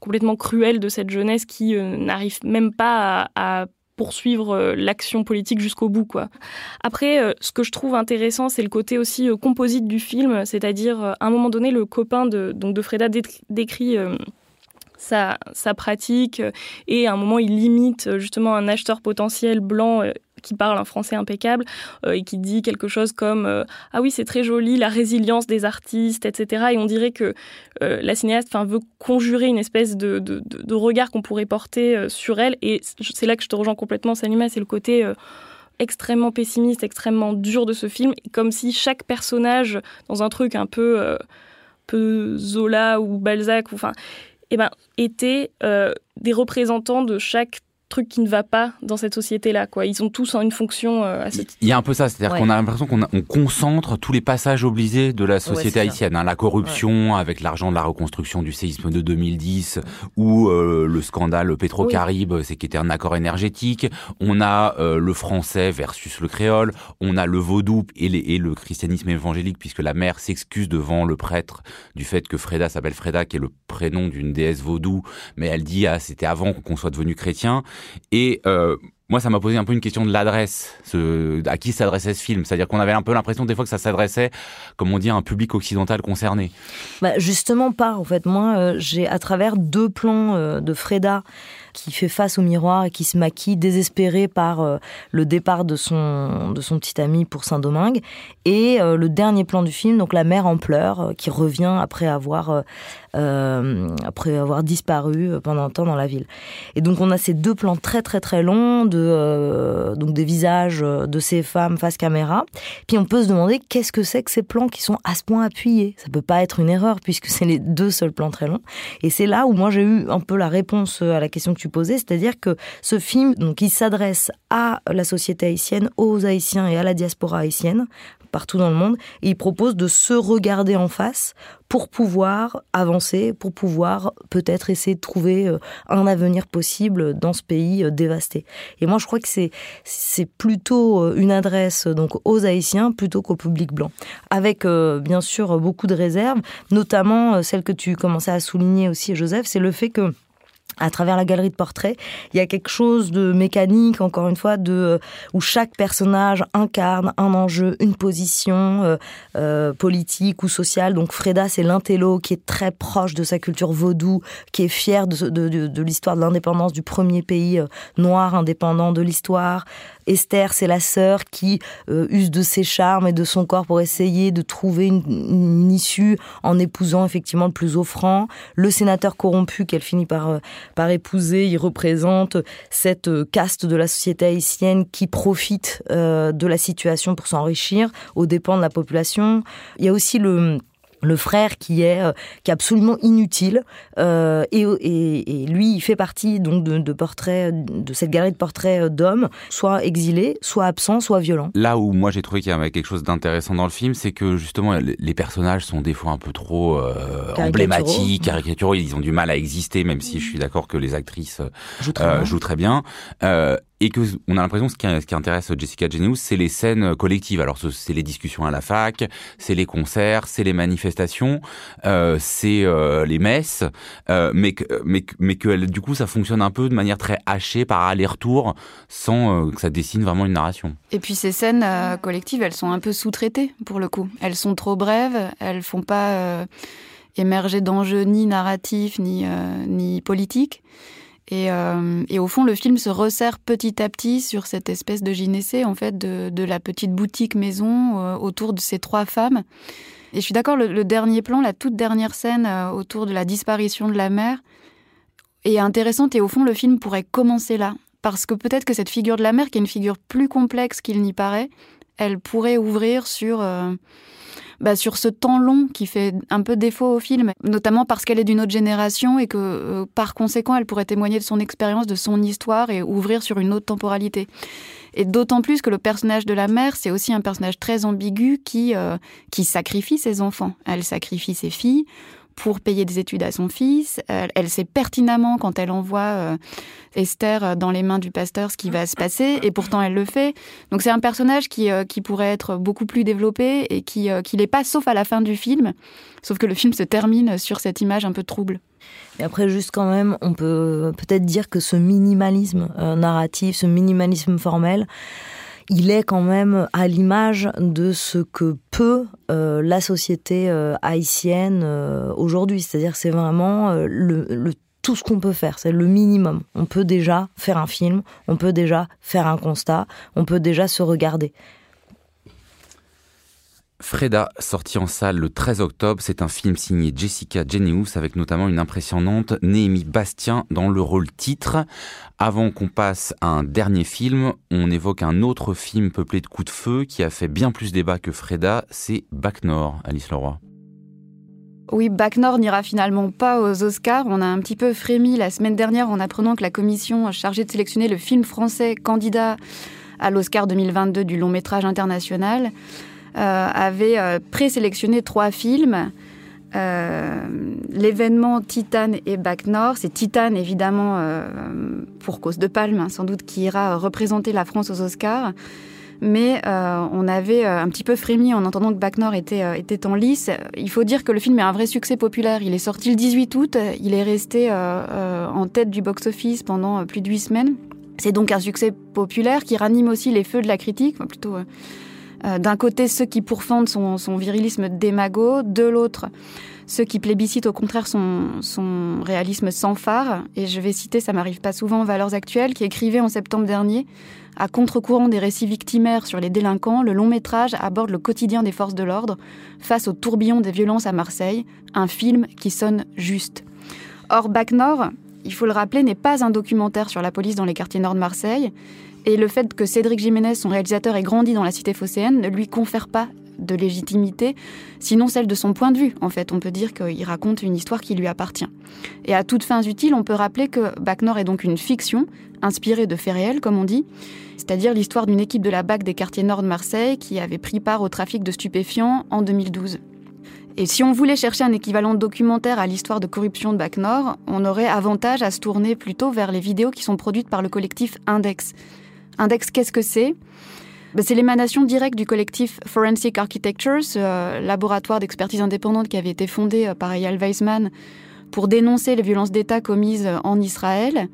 complètement cruel de cette jeunesse qui n'arrive même pas à, à poursuivre euh, l'action politique jusqu'au bout quoi. Après euh, ce que je trouve intéressant c'est le côté aussi euh, composite du film, c'est-à-dire à un moment donné le copain de donc de Freda décrit sa, sa, pratique et à un moment il limite justement un acheteur potentiel blanc qui parle un français impeccable euh, et qui dit quelque chose comme euh, ah oui c'est très joli la résilience des artistes etc et on dirait que euh, la cinéaste veut conjurer une espèce de, de, de regard qu'on pourrait porter sur elle. Et c'est là que je te rejoins complètement Salima c'est le côté extrêmement pessimiste extrêmement dur de ce film. Comme si chaque personnage dans un truc un peu peu Zola ou Balzac ou enfin eh ben était des représentants de chaque truc qui ne va pas dans cette société-là. Quoi. Ils ont tous une fonction euh, à Il y a un peu ça, c'est-à-dire qu'on a l'impression qu'on on concentre tous les passages obligés de la société haïtienne. Hein, la corruption avec l'argent de la reconstruction du séisme de 2010 ou euh, le scandale Pétro-Caribe, c'est qui était un accord énergétique. On a euh, le français versus le créole. On a le vaudou et, les, et le christianisme évangélique puisque la mère s'excuse devant le prêtre du fait que Freda s'appelle Freda, qui est le prénom d'une déesse vaudou, mais elle dit ah c'était avant qu'on soit devenu chrétien. Et euh, moi, ça m'a posé un peu une question de l'adresse, à qui s'adressait ce film. C'est-à-dire qu'on avait un peu l'impression des fois que ça s'adressait, comme on dit, à un public occidental concerné. Bah justement pas, en fait. Moi, euh, j'ai à travers deux plans euh, de Freda qui fait face au miroir et qui se maquille désespéré par euh, le départ de son, de son petit ami pour Saint-Domingue. Et euh, le dernier plan du film, donc la mère en pleurs, euh, qui revient après avoir, après avoir disparu pendant un temps dans la ville. Et donc on a ces deux plans très très très longs de donc des visages de ces femmes face caméra. Puis on peut se demander qu'est-ce que c'est que ces plans qui sont à ce point appuyés. Ça peut pas être une erreur puisque c'est les deux seuls plans très longs. Et c'est là où moi j'ai eu un peu la réponse à la question que c'est-à-dire que ce film, donc, il s'adresse à la société haïtienne, aux Haïtiens et à la diaspora haïtienne partout dans le monde, il propose de se regarder en face pour pouvoir avancer, pour pouvoir peut-être essayer de trouver euh, un avenir possible dans ce pays euh, dévasté. Et moi, je crois que c'est c'est plutôt euh, une adresse donc aux Haïtiens plutôt qu'au public blanc, avec bien sûr beaucoup de réserves, notamment celle que tu commençais à souligner aussi, Joseph, c'est le fait que à travers la galerie de portraits, il y a quelque chose de mécanique, encore une fois, de euh, où chaque personnage incarne un enjeu, une position euh, euh, politique ou sociale. Donc Freda, c'est l'intello qui est très proche de sa culture vaudou, qui est fier de, de, de, de l'histoire de l'indépendance du premier pays noir indépendant de l'histoire. Esther, c'est la sœur qui euh, use de ses charmes et de son corps pour essayer de trouver une, issue en épousant effectivement le plus offrant. Le sénateur corrompu qu'elle finit par, euh, par épouser, il représente cette euh, caste de la société haïtienne qui profite de la situation pour s'enrichir aux dépens de la population. Il y a aussi le le frère qui est euh, qui est absolument inutile euh, et, et, et, lui il fait partie donc de, de portraits de cette galerie de portraits euh, d'hommes soit exilés soit absents soit violents. Là où moi j'ai trouvé qu'il y avait quelque chose d'intéressant dans le film c'est que justement les personnages sont des fois un peu trop euh, emblématiques caricaturaux. Ils ont du mal à exister même si je suis d'accord que les actrices jouent très bien, jouent très bien et que on a l'impression ce qui, ce qui intéresse Jessica Genius, c'est les scènes collectives. Alors c'est les discussions à la fac, c'est les concerts, c'est les manifestations, euh, c'est euh, les messes, euh, mais que, du coup ça fonctionne un peu de manière très hachée par aller-retour, sans euh, que ça dessine vraiment une narration. Et puis ces scènes euh, collectives, elles sont un peu sous-traitées pour le coup. Elles sont trop brèves, elles font pas émerger d'enjeux ni narratifs ni ni politiques. Et, et, au fond, le film se resserre petit à petit sur cette espèce de gynécée, en fait, de, la petite boutique maison autour de ces trois femmes. Et je suis d'accord, le, dernier plan, la toute dernière scène autour de la disparition de la mère est intéressante et au fond, le film pourrait commencer là. Parce que peut-être que cette figure de la mère, qui est une figure plus complexe qu'il n'y paraît, elle pourrait ouvrir sur, euh, bah, sur ce temps long qui fait un peu défaut au film, notamment parce qu'elle est d'une autre génération et que euh, par conséquent elle pourrait témoigner de son expérience, de son histoire et ouvrir sur une autre temporalité. Et d'autant plus que le personnage de la mère, c'est aussi un personnage très ambigu qui, euh, qui sacrifie ses enfants. Elle sacrifie ses filles pour payer des études à son fils. Elle, sait pertinemment quand elle envoie euh, Esther dans les mains du pasteur ce qui va se passer, et pourtant elle le fait. Donc c'est un personnage qui, euh, qui pourrait être beaucoup plus développé et qui, euh, qui n'est pas sauf à la fin du film, sauf que le film se termine sur cette image un peu trouble. Et après, juste quand même, on peut peut-être dire que ce minimalisme narratif, ce minimalisme formel, il est quand même à l'image de ce que peut euh, la société euh, haïtienne euh, aujourd'hui. C'est-à-dire c'est vraiment le, tout ce qu'on peut faire, c'est le minimum. On peut déjà faire un film, on peut déjà faire un constat, on peut déjà se regarder. Freda, sorti en salle le 13 octobre, c'est un film signé Jessica Genius avec notamment une impressionnante Néhémie Bastien dans le rôle titre. Avant qu'on passe à un dernier film, on évoque un autre film peuplé de coups de feu qui a fait bien plus débat que Freda, c'est Bac Alice Leroy. Oui, Bac Nord n'ira finalement pas aux Oscars. On a un petit peu frémi la semaine dernière en apprenant que la commission chargée de sélectionner le film français candidat à l'Oscar 2022 du long métrage international avait euh, présélectionné trois films. Euh, l'événement Titan et Bac Nord, c'est Titan évidemment pour cause de Palme, hein, sans doute qui ira représenter la France aux Oscars. Mais on avait un petit peu frémi en entendant que Bac Nord était, était en lice. Il faut dire que le film est un vrai succès populaire. Il est sorti le 18 août, il est resté en tête du box-office pendant plus de huit semaines. C'est donc un succès populaire qui ranime aussi les feux de la critique, plutôt euh, d'un côté, ceux qui pourfendent son, virilisme démago, de l'autre, ceux qui plébiscitent au contraire son, réalisme sans phare. Et je vais citer, ça m'arrive pas souvent, Valeurs Actuelles, qui écrivait en septembre dernier, à contre-courant des récits victimaires sur les délinquants, le long métrage aborde le quotidien des forces de l'ordre face au tourbillon des violences à Marseille, un film qui sonne juste. Or, Bac Nord, il faut le rappeler, n'est pas un documentaire sur la police dans les quartiers nord de Marseille, et le fait que Cédric Jiménez, son réalisateur, ait grandi dans la cité phocéenne ne lui confère pas de légitimité, sinon celle de son point de vue. En fait, on peut dire qu'il raconte une histoire qui lui appartient. Et à toutes fins utiles, on peut rappeler que Bac Nord est donc une fiction, inspirée de faits réels, comme on dit, c'est-à-dire l'histoire d'une équipe de la BAC des quartiers nord de Marseille qui avait pris part au trafic de stupéfiants en 2012. Et si on voulait chercher un équivalent documentaire à l'histoire de corruption de Bac Nord, on aurait avantage à se tourner plutôt vers les vidéos qui sont produites par le collectif Index, Index, qu'est-ce que c'est ben, c'est l'émanation directe du collectif Forensic Architectures, euh, laboratoire d'expertise indépendante qui avait été fondé euh, par Eyal Weizmann pour dénoncer les violences d'État commises euh, en Israël.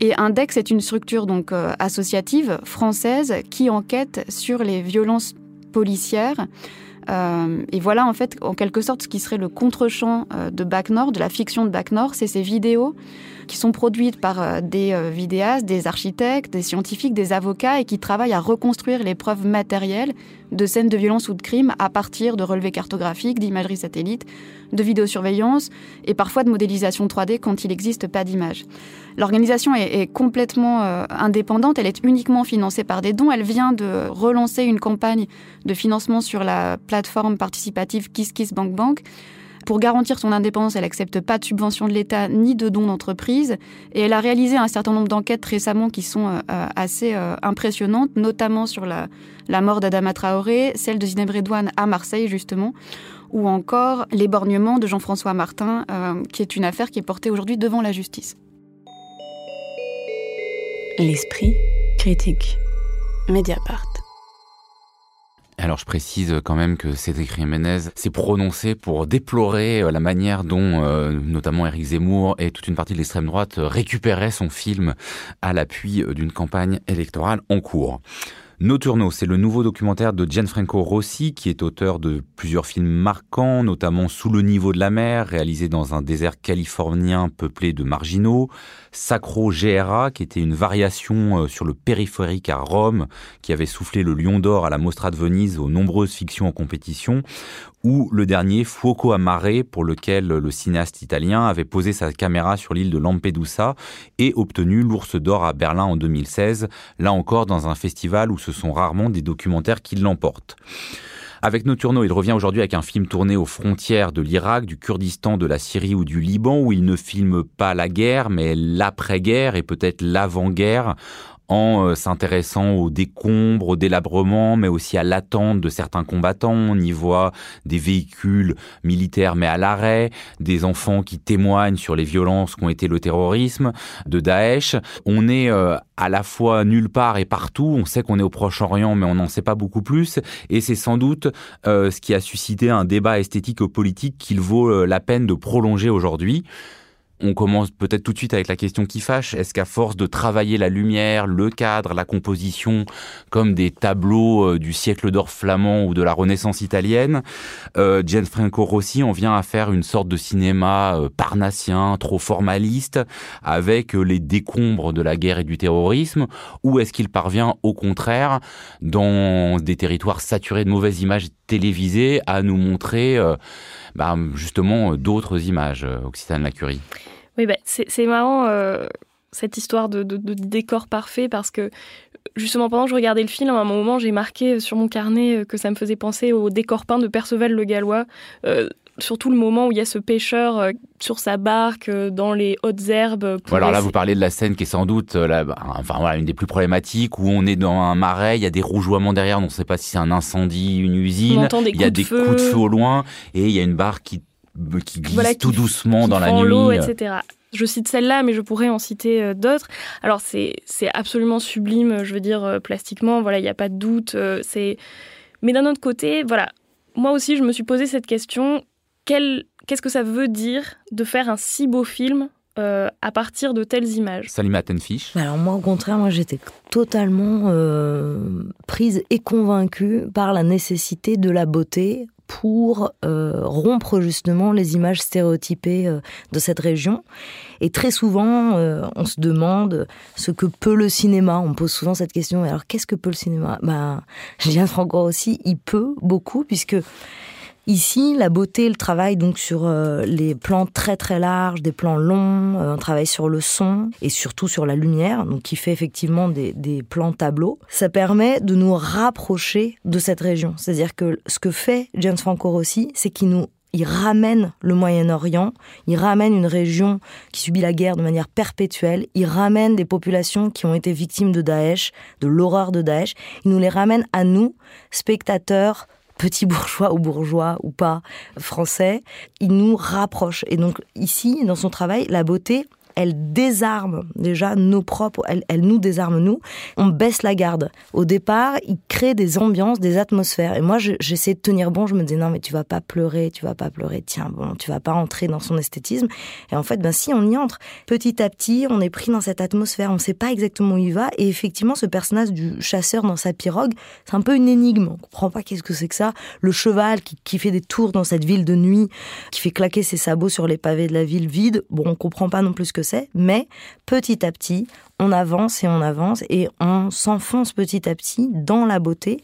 Et Index est une structure donc associative française qui enquête sur les violences policières. et voilà en fait en quelque sorte ce qui serait le contre-champ de Bac Nord, de la fiction de Bac Nord, c'est ces vidéos qui sont produites par euh, des euh, vidéastes, des architectes, des scientifiques, des avocats et qui travaillent à reconstruire les preuves matérielles de scènes de violence ou de crime à partir de relevés cartographiques, d'imagerie satellite, de vidéosurveillance et parfois de modélisation 3D quand il n'existe pas d'image. L'organisation est, complètement euh, indépendante, elle est uniquement financée par des dons. Elle vient de relancer une campagne de financement sur la plateforme participative KissKissBankBank. Bank pour garantir son indépendance, elle n'accepte pas de subvention de l'État ni de dons d'entreprise. Et elle a réalisé un certain nombre d'enquêtes récemment qui sont euh, euh, assez euh, impressionnantes, notamment sur la, mort d'Adama Traoré, celle de Zineb Redouane à Marseille, justement, ou encore l'éborgnement de Jean-François Martin, qui est une affaire qui est portée aujourd'hui devant la justice. L'esprit critique. Mediapart. Alors je précise quand même que Cédric Jiménez s'est prononcé pour déplorer euh, la manière dont euh, notamment Éric Zemmour et toute une partie de l'extrême droite récupéraient son film à l'appui euh, d'une campagne électorale en cours. Nocturno, c'est le nouveau documentaire de Gianfranco Rossi, qui est auteur de plusieurs films marquants, notamment Sous le niveau de la mer, réalisé dans un désert californien peuplé de marginaux, Sacro GRA, qui était une variation euh, sur le périphérique à Rome, qui avait soufflé le lion d'or à la Mostra de Venise aux nombreuses fictions en compétition, ou le dernier Fuoco a pour lequel le cinéaste italien avait posé sa caméra sur l'île de Lampedusa et obtenu l'ours d'or à Berlin en 2016, là encore dans un festival où ce sont rarement des documentaires qui l'emportent. Avec Nocturno, il revient aujourd'hui avec un film tourné aux frontières de l'Irak, du Kurdistan, de la Syrie ou du Liban, où il ne filme pas la guerre, mais l'après-guerre et peut-être l'avant-guerre, en euh, s'intéressant aux décombres, au délabrement, mais aussi à l'attente de certains combattants. On y voit des véhicules militaires mais à l'arrêt, des enfants qui témoignent sur les violences qu'ont été le terrorisme de Daesh. On est euh, à la fois nulle part et partout. On sait qu'on est au Proche-Orient, mais on n'en sait pas beaucoup plus. Et c'est sans doute euh, ce qui a suscité un débat esthétique politique qu'il vaut la peine de prolonger aujourd'hui. On commence peut-être tout de suite avec la question qui fâche. Est-ce qu'à force de travailler la lumière, le cadre, la composition, comme des tableaux euh, du siècle d'or flamand ou de la Renaissance italienne, euh, Gianfranco Rossi en vient à faire une sorte de cinéma euh, parnassien, trop formaliste, avec les décombres de la guerre et du terrorisme, ou est-ce qu'il parvient au contraire, dans des territoires saturés de mauvaises images télévisées, à nous montrer bah, justement d'autres images, Occitane Lacurie oui, bah, c'est marrant euh, cette histoire de, décor parfait parce que justement pendant que je regardais le film, à un moment j'ai marqué sur mon carnet euh, que ça me faisait penser au décor peint de Perceval le Gallois. Euh, surtout le moment où il y a ce pêcheur euh, sur sa barque euh, dans les hautes herbes. alors là, vous parlez de la scène qui est sans doute la, bah, enfin, voilà, une des plus problématiques où on est dans un marais, il y a des rougeoiements derrière, on ne sait pas si c'est un incendie, une usine, il y a des coups de feu au loin et il y a une barque qui qui glisse tout doucement dans la nuit. l'eau, etc. Je cite celle-là, mais je pourrais en citer euh, d'autres. Alors c'est absolument sublime, je veux dire euh, plastiquement. Voilà, il n'y a pas de doute. Euh, c'est mais d'un autre côté, voilà, moi aussi je me suis posé cette question. Qu'est-ce que ça veut dire de faire un si beau film euh, à partir de telles images? Salima Tenfish Alors moi au contraire, moi j'étais totalement euh, prise et convaincue par la nécessité de la beauté pour euh, rompre justement les images stéréotypées euh, de cette région. Et très souvent, euh, on se demande ce que peut le cinéma. On pose souvent cette question. Alors, qu'est-ce que peut le cinéma? Ben, Franco aussi, il peut beaucoup puisque Ici, la beauté, le travail donc sur euh, les plans très très larges, des plans longs, euh, un travail sur le son et surtout sur la lumière, donc qui fait effectivement des, plans tableaux. Ça permet de nous rapprocher de cette région. C'est-à-dire que ce que fait James Franco Rossi, c'est qu'il nous il ramène le Moyen-Orient, il ramène une région qui subit la guerre de manière perpétuelle, il ramène des populations qui ont été victimes de Daesh, de l'horreur de Daesh, il nous les ramène à nous, spectateurs, petits bourgeois ou bourgeois ou pas français, il nous rapproche. Et donc ici, dans son travail, la beauté, elle désarme déjà nos propres, elle, nous désarme nous. On baisse la garde. Au départ, il crée des ambiances, des atmosphères. Et moi, j'essaie de tenir bon. Je me dis non, mais tu vas pas pleurer, tu vas pas pleurer. Tiens, bon, tu vas pas entrer dans son esthétisme. Et en fait, ben si, on y entre. Petit à petit, on est pris dans cette atmosphère. On sait pas exactement où il va. Et effectivement, ce personnage du chasseur dans sa pirogue, c'est un peu une énigme. On comprend pas qu'est-ce que c'est que ça. Le cheval qui, fait des tours dans cette ville de nuit, qui fait claquer ses sabots sur les pavés de la ville vide. Bon, on comprend pas non plus que mais petit à petit, on avance et on avance et on s'enfonce petit à petit dans la beauté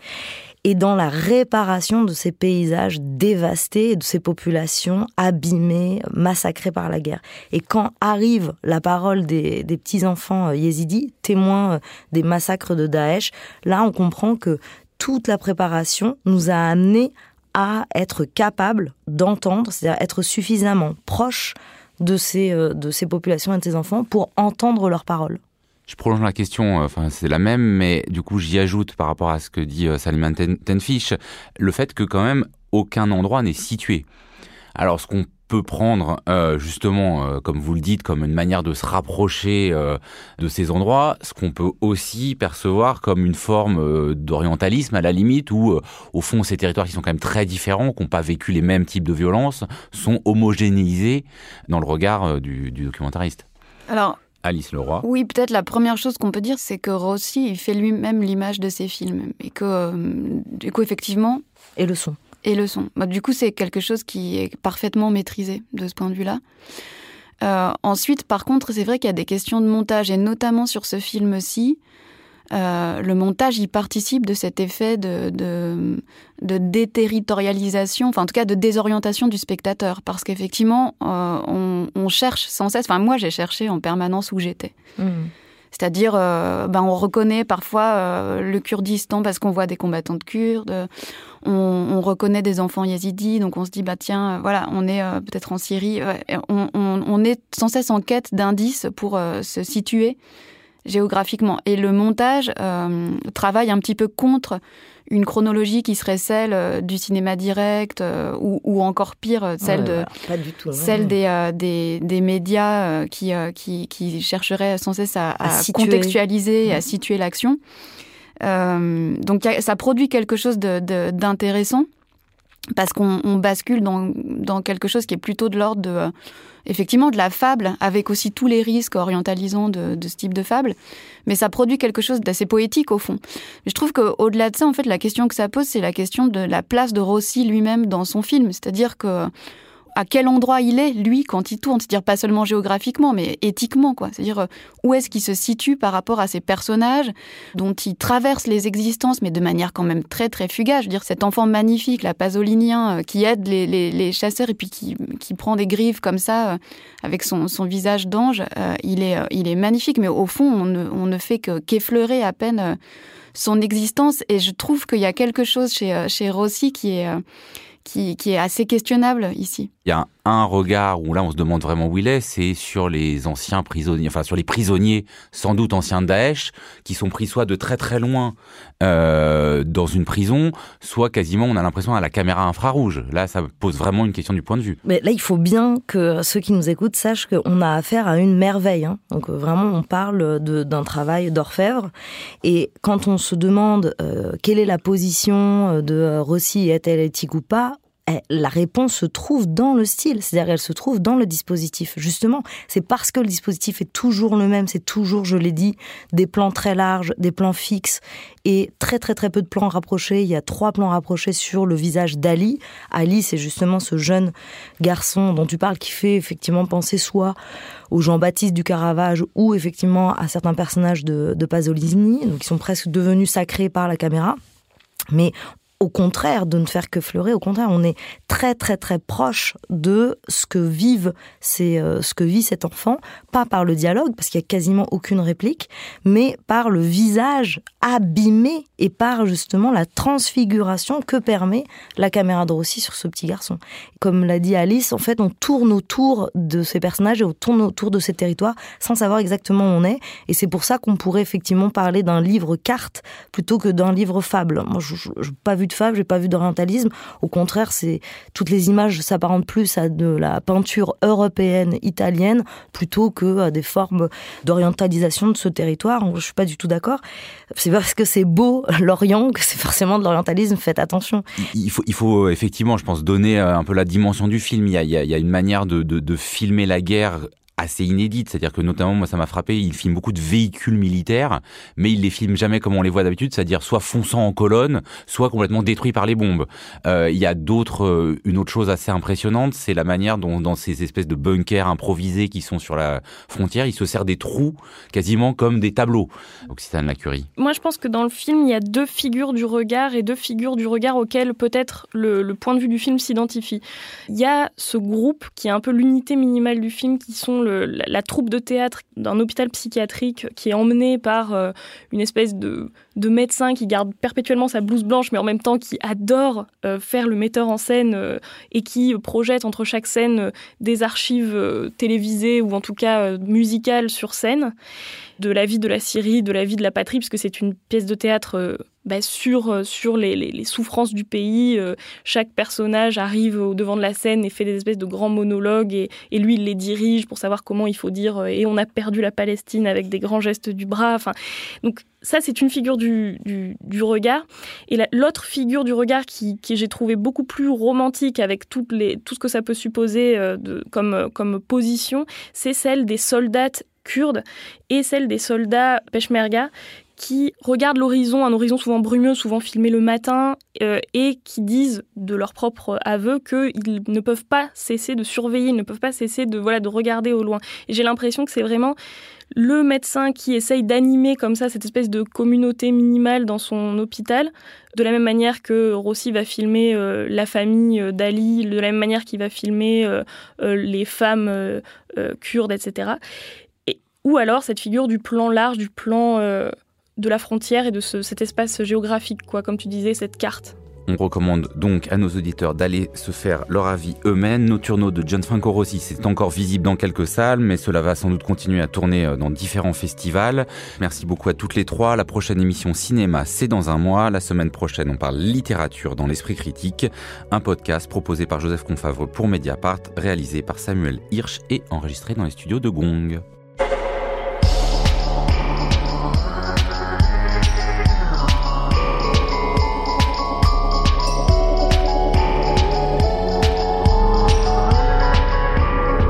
et dans la réparation de ces paysages dévastés et de ces populations abîmées, massacrées par la guerre. Et quand arrive la parole des, des petits-enfants euh, yézidis, témoins euh, des massacres de Daesh, là on comprend que toute la préparation nous a amenés à être capables d'entendre, c'est-à-dire être suffisamment proches de ces, euh, de ces populations et de ces enfants pour entendre leurs paroles. Je prolonge la question, euh, enfin c'est la même, mais du coup j'y ajoute par rapport à ce que dit euh, Salman Tenfish, le fait que quand même aucun endroit n'est situé. Alors ce qu'on peut prendre justement, comme vous le dites, comme une manière de se rapprocher de ces endroits, ce qu'on peut aussi percevoir comme une forme d'orientalisme à la limite, où au fond ces territoires qui sont quand même très différents, qui n'ont pas vécu les mêmes types de violences, sont homogénéisés dans le regard du, du documentariste. Alors, Alice Leroy. Oui, peut-être la première chose qu'on peut dire, c'est que Rossi, il fait lui-même l'image de ses films. Et que, euh, du coup, effectivement. Et le son. Et le son. Bah, du coup, c'est quelque chose qui est parfaitement maîtrisé de ce point de vue-là. Euh, ensuite, par contre, c'est vrai qu'il y a des questions de montage, et notamment sur ce film-ci. Euh, le montage, il participe de cet effet de, déterritorialisation, enfin en tout cas de désorientation du spectateur, parce qu'effectivement, euh, on, cherche sans cesse, enfin moi j'ai cherché en permanence où j'étais. Mmh. C'est-à-dire, euh, ben, on reconnaît parfois euh, le Kurdistan parce qu'on voit des combattants de Kurdes, on, on, reconnaît des enfants yézidis, donc on se dit, bah tiens, euh, voilà, on est peut-être en Syrie, on, est sans cesse en quête d'indices pour se situer géographiquement. Et le montage euh, travaille un petit peu contre une chronologie qui serait celle euh, du cinéma direct euh, ou, ou, encore pire, celle, de, celle des, des, des, médias qui, qui, qui, chercheraient sans cesse à, à, contextualiser et à situer l'action. donc ça produit quelque chose d'intéressant. De, parce qu'on bascule dans, dans, quelque chose qui est plutôt de l'ordre de effectivement de la fable, avec aussi tous les risques orientalisants de, de ce type de fable, mais ça produit quelque chose d'assez poétique au fond. je trouve qu'au-delà de ça, en fait, la question que ça pose, c'est la question de la place de Rossi lui-même dans son film, c'est-à-dire que à quel endroit il est, lui, quand il tourne. C'est-à-dire pas seulement géographiquement, mais éthiquement, quoi. C'est-à-dire euh, où est-ce qu'il se situe par rapport à ces personnages dont il traverse les existences, mais de manière quand même très, très fugace. Je veux dire, cet enfant magnifique, la pasolinien, euh, qui aide les, les, chasseurs et puis qui, qui prend des griffes comme ça, euh, avec son, son visage d'ange, il, est, il est magnifique, mais au fond, on ne, on ne fait qu'effleurer à peine son existence. Et je trouve qu'il y a quelque chose chez, chez Rossi qui est qui, est assez questionnable ici. Un regard où là on se demande vraiment où il est, c'est sur les anciens prisonniers, enfin sur les prisonniers sans doute anciens de Daesh, qui sont pris soit de très très loin euh, dans une prison, soit quasiment on a l'impression à la caméra infrarouge. Là ça pose vraiment une question du point de vue. Mais là il faut bien que ceux qui nous écoutent sachent qu'on a affaire à une merveille. Hein. Donc euh, vraiment on parle d'un travail d'orfèvre. Et quand on se demande euh, quelle est la position de Rossi, est-elle éthique ou pas, la réponse se trouve dans le style, c'est-à-dire elle se trouve dans le dispositif. Justement, c'est parce que le dispositif est toujours le même, c'est toujours, je l'ai dit, des plans très larges, des plans fixes et très très très peu de plans rapprochés. Il y a trois plans rapprochés sur le visage d'Ali. Ali, c'est justement ce jeune garçon dont tu parles qui fait effectivement penser soit au Jean-Baptiste du Caravage ou effectivement à certains personnages de, de Pasolini, donc qui sont presque devenus sacrés par la caméra. Mais au contraire de ne faire que fleurer, au contraire, on est très très très proche de ce que vivent c'est euh, ce que vit cet enfant, pas par le dialogue parce qu'il y a quasiment aucune réplique, mais par le visage abîmé et par justement la transfiguration que permet la caméra de Rossi sur ce petit garçon. Comme l'a dit Alice, en fait, on tourne autour de ces personnages et on tourne autour de ces territoires sans savoir exactement où on est, et c'est pour ça qu'on pourrait effectivement parler d'un livre carte plutôt que d'un livre fable. Moi, je n'ai pas vu de fable, j'ai pas vu d'orientalisme. Au contraire, c'est toutes les images s'apparentent plus à de la peinture européenne, italienne, plutôt que à des formes d'orientalisation de ce territoire. Je suis pas du tout d'accord. C'est parce que c'est beau l'Orient que c'est forcément de l'orientalisme. Faites attention. Il faut, il faut effectivement, je pense, donner euh, un peu la dimension du film. Il y a, il y a une manière de, de, de filmer la guerre assez inédite, c'est-à-dire que notamment moi ça m'a frappé, il filme beaucoup de véhicules militaires, mais il les filme jamais comme on les voit d'habitude, c'est-à-dire soit fonçant en colonne, soit complètement détruits par les bombes. Euh, il y a d'autres, euh, une autre chose assez impressionnante, c'est la manière dont dans ces espèces de bunkers improvisés qui sont sur la frontière, il se sert des trous quasiment comme des tableaux. Occitane Lacurie. Moi je pense que dans le film il y a deux figures du regard et deux figures du regard auxquelles peut-être le, le point de vue du film s'identifie. Il y a ce groupe qui est un peu l'unité minimale du film, qui sont le la, troupe de théâtre d'un hôpital psychiatrique qui est emmenée par euh, une espèce de, de, médecin qui garde perpétuellement sa blouse blanche, mais en même temps qui adore euh, faire le metteur en scène euh, et qui projette entre chaque scène des archives télévisées ou en tout cas musicales sur scène. De la vie de la Syrie, de la vie de la patrie, puisque c'est une pièce de théâtre bah, sur, euh, sur les, souffrances du pays. Euh, chaque personnage arrive au devant de la scène et fait des espèces de grands monologues et, lui, il les dirige pour savoir comment il faut dire euh, et on a perdu la Palestine avec des grands gestes du bras. Donc ça, c'est une figure du, du, regard. Et l'autre figure du regard qui, j'ai trouvé beaucoup plus romantique avec toutes les, tout ce que ça peut supposer comme, comme position, c'est celle des soldats kurdes et celle des soldats peshmerga qui regardent l'horizon, un horizon souvent brumeux, souvent filmé le matin, euh, et qui disent de leur propre aveu qu'ils ne peuvent pas cesser de surveiller, ils ne peuvent pas cesser de, voilà, de regarder au loin. Et j'ai l'impression que c'est vraiment le médecin qui essaye d'animer comme ça cette espèce de communauté minimale dans son hôpital, de la même manière que Rossi va filmer euh, la famille euh, d'Ali, de la même manière qu'il va filmer les femmes kurdes, etc. Et, ou alors cette figure du plan large, du plan de la frontière et de cet espace géographique, comme tu disais, cette carte. On recommande donc à nos auditeurs d'aller se faire leur avis eux-mêmes. Nocturno de Gianfranco Rossi, c'est encore visible dans quelques salles, mais cela va sans doute continuer à tourner euh, dans différents festivals. Merci beaucoup à toutes les trois. La prochaine émission cinéma, c'est dans un mois. La semaine prochaine, on parle littérature dans l'esprit critique. Un podcast proposé par Joseph Confavre pour Mediapart, réalisé par Samuel Hirsch et enregistré dans les studios de Gong.